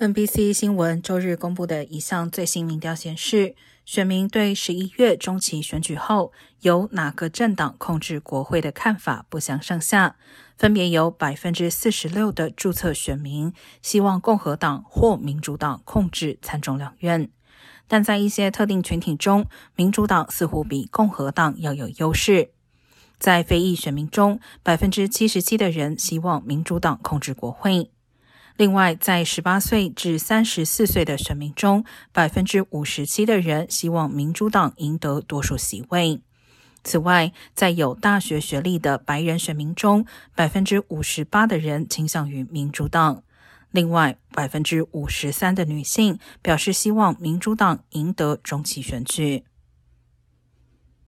NBC 新闻周日公布的一项最新民调显示，选民对十一月中期选举后由哪个政党控制国会的看法不相上下，分别有百分之四十六的注册选民希望共和党或民主党控制参众两院，但在一些特定群体中，民主党似乎比共和党要有优势。在非裔选民中，百分之七十七的人希望民主党控制国会。另外，在十八岁至三十四岁的选民中，百分之五十七的人希望民主党赢得多数席位。此外，在有大学学历的白人选民中，百分之五十八的人倾向于民主党。另外，百分之五十三的女性表示希望民主党赢得中期选举。